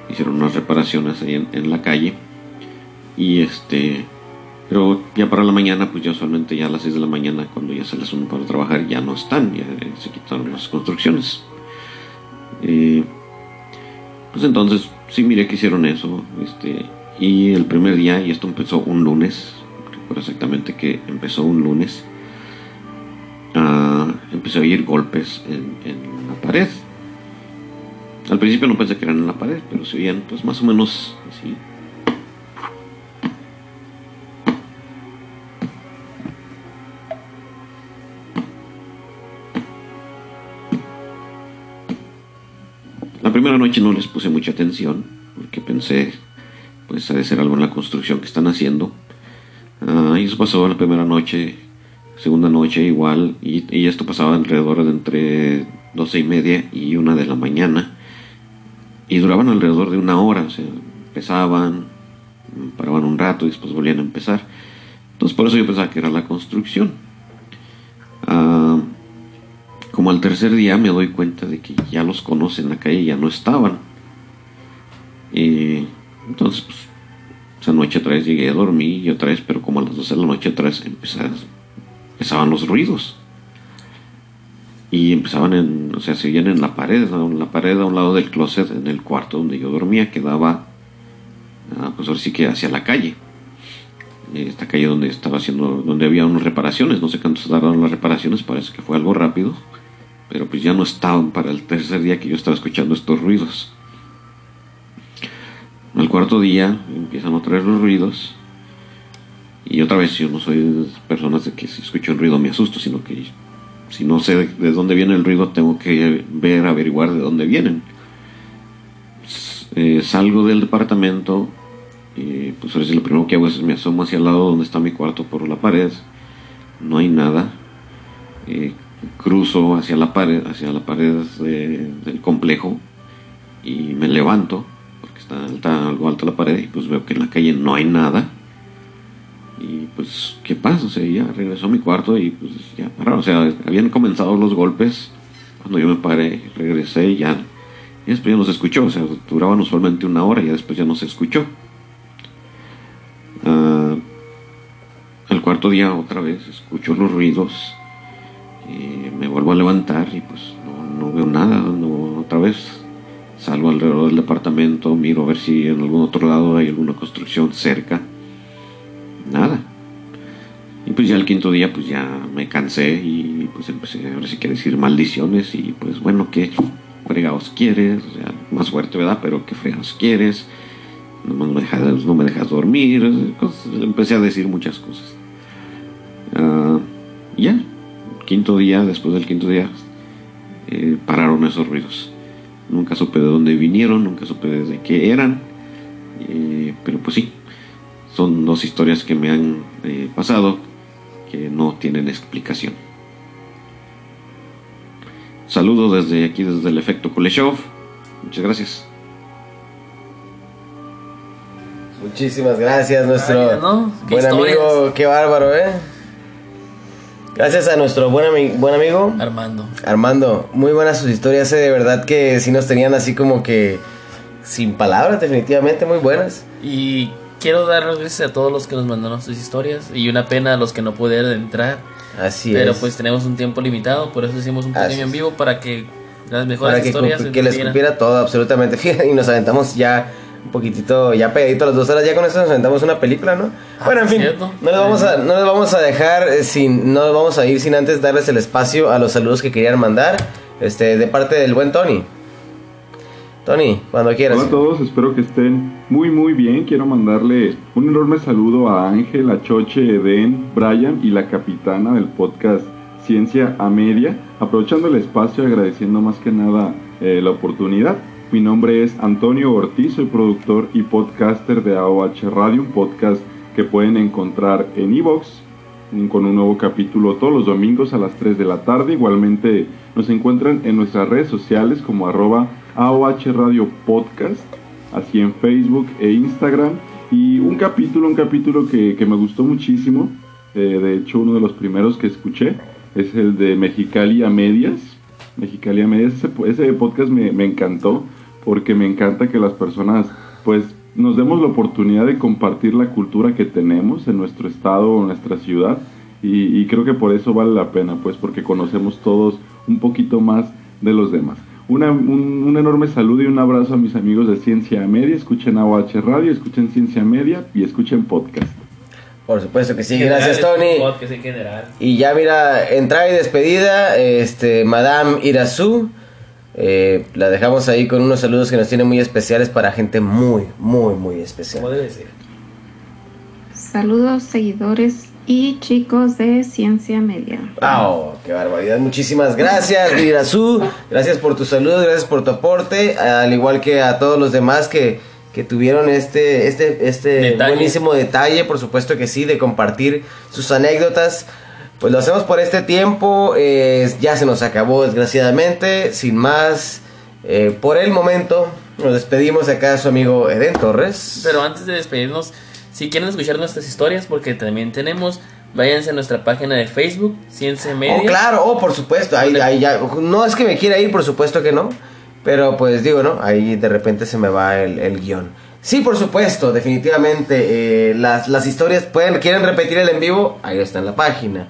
Hicieron unas reparaciones ahí en, la calle. Y este, pero ya para la mañana, pues ya usualmente ya a las 6 de la mañana, cuando ya se les unen para trabajar, ya no están, ya eh, se quitaron las construcciones. Eh, pues entonces, sí miré que hicieron eso. Este, y el primer día, y esto empezó un lunes, recuerdo exactamente que empezó un lunes, ah, empecé a oír golpes en, en la pared. Al principio no pensé que eran en la pared, pero se oían pues más o menos así. La primera noche no les puse mucha atención porque pensé, pues ha de ser algo en la construcción que están haciendo. Ah, y eso pasó la primera noche, segunda noche igual, y, y esto pasaba alrededor de entre doce y media y una de la mañana. Y duraban alrededor de una hora, o sea, empezaban, paraban un rato y después volvían a empezar. Entonces por eso yo pensaba que era la construcción. Ah, como al tercer día me doy cuenta de que ya los conocen en la calle, ya no estaban. Entonces, pues, esa noche otra vez llegué a dormir y otra vez, pero como a las 12 de la noche otra vez empezaban, los ruidos. Y empezaban en, o sea, se oían en la pared, en la pared a un lado del closet, en el cuarto donde yo dormía, que daba, ah, pues ahora sí que hacia la calle. Esta calle donde estaba haciendo, donde había unas reparaciones, no sé cuánto tardaron las reparaciones, parece que fue algo rápido pero pues ya no estaban para el tercer día que yo estaba escuchando estos ruidos. Al cuarto día empiezan otra vez los ruidos y otra vez yo no soy de personas de que si escucho un ruido me asusto, sino que si no sé de, de dónde viene el ruido tengo que ver, averiguar de dónde vienen. Eh, salgo del departamento pues lo primero que hago es me asomo hacia el lado donde está mi cuarto por la pared. No hay nada. Eh, cruzo hacia la pared, hacia la pared de- del complejo y me levanto porque está alta, algo alta la pared y pues veo que en la calle no hay nada. Y pues qué pasa, o sea, ya regresó a mi cuarto y pues ya pararon, o sea, habían comenzado los golpes. Cuando yo me paré, regresé y ya y después ya no se escuchó, o sea, duraban usualmente una hora y ya después ya no se escuchó. Ah, al cuarto día otra vez escucho los ruidos y me vuelvo a levantar y pues no, veo nada, no, otra vez salgo alrededor del departamento, miro a ver si en algún otro lado hay alguna construcción cerca, nada. Y pues ya el quinto día pues ya me cansé y pues empecé ahora sí que a decir maldiciones y pues bueno, ¿qué fregados quieres? Más fuerte, ¿verdad? Pero ¿qué fregados quieres? No me dejas, no me dejas dormir, empecé a decir muchas cosas. Y ya, quinto día, después del quinto día, eh, pararon esos ruidos. Nunca supe de dónde vinieron, nunca supe de qué eran, eh, pero pues sí, son dos historias que me han eh, pasado que no tienen explicación. Saludo desde aquí, desde el efecto Kuleshov. Muchas gracias. Muchísimas gracias, nuestro buen historias. amigo, qué bárbaro, ¿eh? Gracias a nuestro buen, ami- buen amigo Armando. Armando. Muy buenas sus historias, eh, de verdad que sí nos tenían así como que sin palabras, definitivamente muy buenas. Y quiero dar las gracias a todos los que nos mandaron sus historias. Y una pena a los que no pudieron entrar. Así pero es. pues tenemos un tiempo limitado, por eso hicimos un pequeño en vivo para que las mejores para que, historias que les cupiera todo, absolutamente. Y nos aventamos ya un poquitito, ya pegadito a las dos horas, ya con esto nos aventamos una película, ¿no? Ah, bueno, en fin, cierto. no les vamos a, no les vamos a dejar eh, sin, no les vamos a ir sin antes darles el espacio a los saludos que querían mandar, este, de parte del buen Tony. Tony, cuando quieras. Hola a todos, espero que estén muy muy bien. Quiero mandarle un enorme saludo a Ángel, a Choche, Eden, Brian y la capitana del podcast Ciencia a Media. Aprovechando el espacio, agradeciendo más que nada eh, la oportunidad. Mi nombre es Antonio Ortiz, soy productor y podcaster de AOH Radio, un podcast que pueden encontrar en iVoox con un nuevo capítulo todos los domingos a las 3 de la tarde. Igualmente nos encuentran en nuestras redes sociales como arroba AOH Radio Podcast, así en Facebook e Instagram. Y un capítulo, un capítulo que, me gustó muchísimo, eh, de hecho uno de los primeros que escuché, es el de Mexicali a Medias. Mexicali Medias, ese, podcast me encantó porque me encanta que las personas pues nos demos la oportunidad de compartir la cultura que tenemos en nuestro estado o nuestra ciudad y, y creo que por eso vale la pena pues porque conocemos todos un poquito más de los demás. Una- un, un enorme saludo y un abrazo a mis amigos de Ciencia Media, escuchen AOH Radio, escuchen Ciencia Media y escuchen podcast. Por supuesto que sí, General, gracias Tony. podcast en general. Y ya mira, entrada y despedida, este, Madame Irazu. Eh, la dejamos ahí con unos saludos que nos tienen muy especiales para gente muy, muy, muy especial. Como debe ser. Saludos seguidores y chicos de Ciencia Media. ¡Oh, qué barbaridad! Muchísimas gracias, Irazu. Gracias por tu saludo, gracias por tu aporte. Al igual que a todos los demás que, que tuvieron este, este, este Detalle. buenísimo detalle, por supuesto que sí, de compartir sus anécdotas. Pues lo hacemos por este tiempo. eh, ya se nos acabó, desgraciadamente. Sin más, eh, por el momento, nos despedimos acá de su amigo Eden Torres. Pero antes de despedirnos, si quieren escuchar nuestras historias, porque también tenemos, váyanse a nuestra página de Facebook, Ciencia Media. Oh, claro, oh, por supuesto. Ahí ya. No es que me quiera ir, por supuesto que no. Pero pues digo, ¿no? Ahí de repente se me va el, el guion. Sí, por supuesto, definitivamente. eh, las, las historias pueden, quieren repetir el en vivo, ahí está en la página.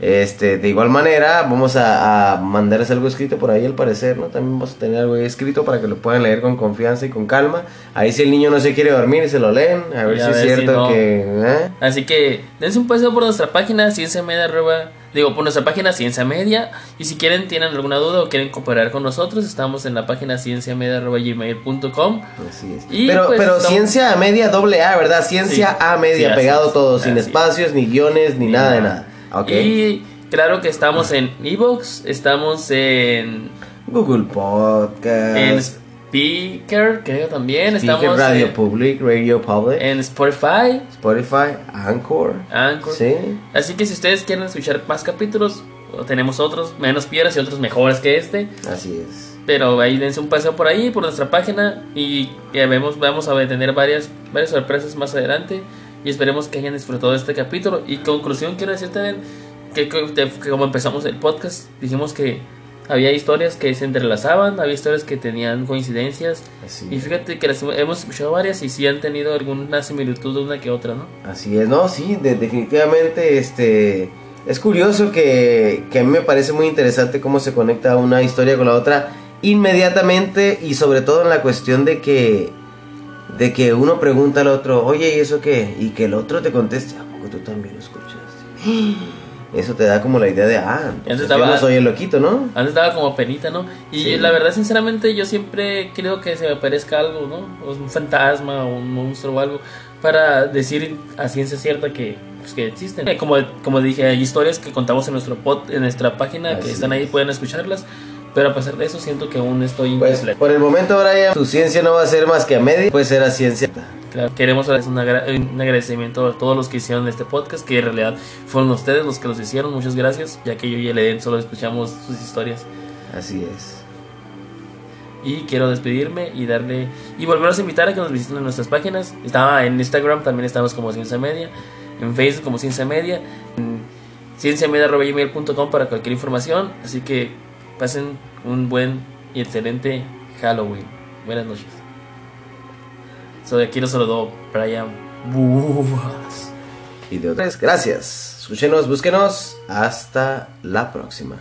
Este, de igual manera, vamos a, a mandarles algo escrito por ahí al parecer, ¿no? También vamos a tener algo ahí escrito para que lo puedan leer con confianza y con calma. Ahí si el niño no se quiere dormir, se lo leen. A ver Y si a es si cierto no. que... ¿eh? Así que dense un paseo por nuestra página, Ciencia Media, arroba- digo, por nuestra página Ciencia Media. Y si quieren, tienen alguna duda o quieren cooperar con nosotros, estamos en la página cienciamedia.gmail.com. Así es. Y, pero pues, pero estamos- ciencia media doble A, ¿verdad? Ciencia Sí. A media, Sí, pegado es. todo, sin es. espacios, ni guiones, ni, nada de nada. Y claro que estamos en Evox, estamos en, Google Podcast, en Speaker, creo también, Speaker, estamos Radio en, Public, Radio Public, en Spotify, Spotify, Anchor. Anchor. Sí. Así que si ustedes quieren escuchar más capítulos, tenemos otros menos piedras y otros mejores que este. Así es. Pero ahí dense un paseo por ahí, por nuestra página. Y ya vemos, vamos a tener varias, varias sorpresas más adelante. Y esperemos que hayan disfrutado de este capítulo. Y conclusión, quiero decirte que, que- que como empezamos el podcast, dijimos que había historias que se entrelazaban, había historias que tenían coincidencias. Así Y fíjate que las hemos escuchado varias y sí han tenido alguna similitud una que otra, ¿no? Así es, no, sí, de- definitivamente, este, es curioso que, que a mí me parece muy interesante cómo se conecta una historia con la otra inmediatamente y sobre todo en la cuestión de que, de que uno pregunta al otro, oye, ¿y eso qué? Y que el otro te conteste, ¿a poco tú también lo escuchaste? Eso te da como la idea de, ah, entonces yo estaba- no soy el loquito, ¿no? Antes daba como penita, ¿no? Y Sí. la verdad, sinceramente, yo siempre creo que se me aparezca algo, ¿no? O un fantasma o un monstruo o algo para decir a ciencia cierta que, pues, que existen. Como, como dije, hay historias que contamos en, nuestro pod, en nuestra página Así que están ahí, pueden escucharlas. Pero a pesar de eso, siento que aún estoy Pues incompleto. por el momento, Brian, tu ciencia no va a ser más que a media, puede ser a ciencia. Claro, queremos darles un, agra- un agradecimiento a todos los que hicieron este podcast, que en realidad fueron ustedes los que los hicieron. Muchas gracias, ya que yo y el Eden solo escuchamos sus historias. Así es. Y quiero despedirme y darle. Y volverlos a invitar a que nos visiten en nuestras páginas. Estaba en Instagram, también estamos como Ciencia Media. En Facebook como Ciencia Media. En cienciamedia.gmail.com para cualquier información. Así que pasen un buen y excelente Halloween. Buenas noches. Soy aquí lo saludó Brian Buas. Y de otras, gracias. Escúchenos, búsquenos. Hasta la próxima.